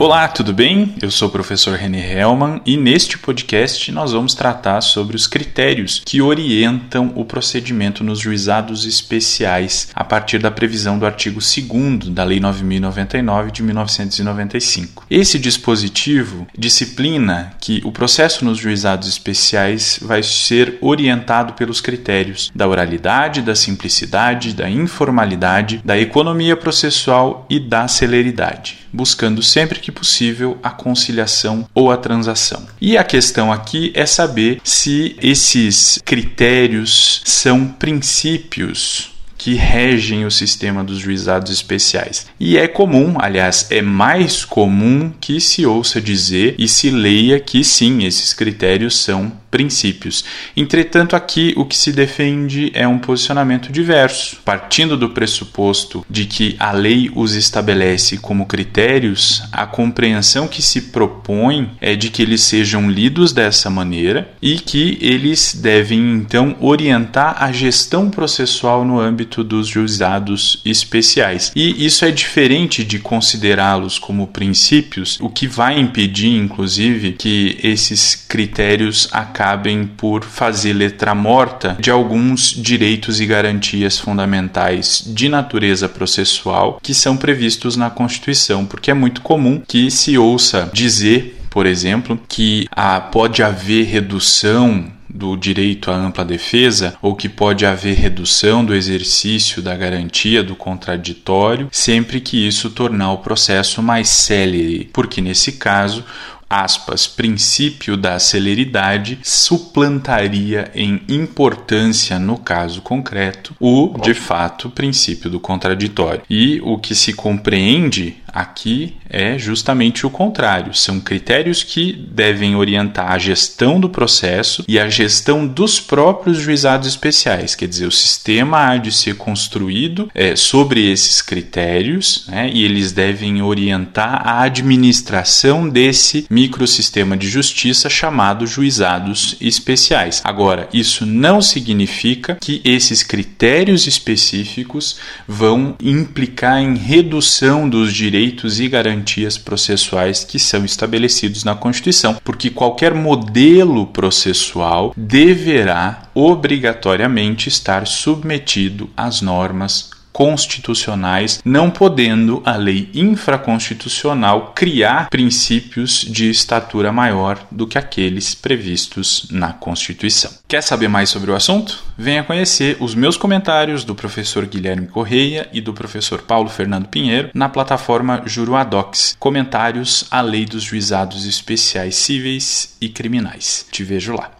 Olá, tudo bem? Eu sou o professor René Hellman e neste podcast nós vamos tratar sobre os critérios que orientam o procedimento nos juizados especiais a partir da previsão do artigo 2 da Lei 9099 de 1995. Esse dispositivo disciplina que o processo nos juizados especiais vai ser orientado pelos critérios da oralidade, da simplicidade, da informalidade, da economia processual e da celeridade, buscando sempre que possível a conciliação ou a transação. E a questão aqui é saber se esses critérios são princípios que regem o sistema dos juizados especiais. E é comum, aliás, é mais comum que se ouça dizer e se leia que sim, esses critérios são princípios. Entretanto, aqui o que se defende é um posicionamento diverso, partindo do pressuposto de que a lei os estabelece como critérios, a compreensão que se propõe é de que eles sejam lidos dessa maneira e que eles devem então orientar a gestão processual no âmbito dos juizados especiais. E isso é diferente de considerá-los como princípios, o que vai impedir, inclusive, que esses critérios acabem acabem por fazer letra morta de alguns direitos e garantias fundamentais de natureza processual que são previstos na Constituição, porque é muito comum que se ouça dizer, por exemplo, que ah, pode haver redução do direito à ampla defesa ou que pode haver redução do exercício da garantia do contraditório, sempre que isso tornar o processo mais célere, porque nesse caso aspas, princípio da celeridade suplantaria em importância no caso concreto o, de fato, princípio do contraditório. E o que se compreende Aqui é justamente o contrário. São critérios que devem orientar a gestão do processo e a gestão dos próprios juizados especiais. Quer dizer, o sistema há de ser construído é, sobre esses critérios né, e eles devem orientar a administração desse microsistema de justiça chamado juizados especiais. Agora, isso não significa que esses critérios específicos vão implicar em redução dos direitos direitos e garantias processuais que são estabelecidos na Constituição, porque qualquer modelo processual deverá obrigatoriamente estar submetido às normas constitucionais, não podendo a lei infraconstitucional criar princípios de estatura maior do que aqueles previstos na Constituição. Quer saber mais sobre o assunto? Venha conhecer os meus comentários do professor Guilherme Correia e do professor Paulo Fernando Pinheiro na plataforma Juruadox. Comentários à Lei dos Juizados Especiais Cíveis e Criminais. Te vejo lá.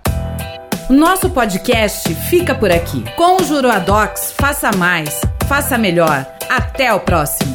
Nosso podcast fica por aqui. Com o Juruadox, faça mais faça melhor. Até o próximo!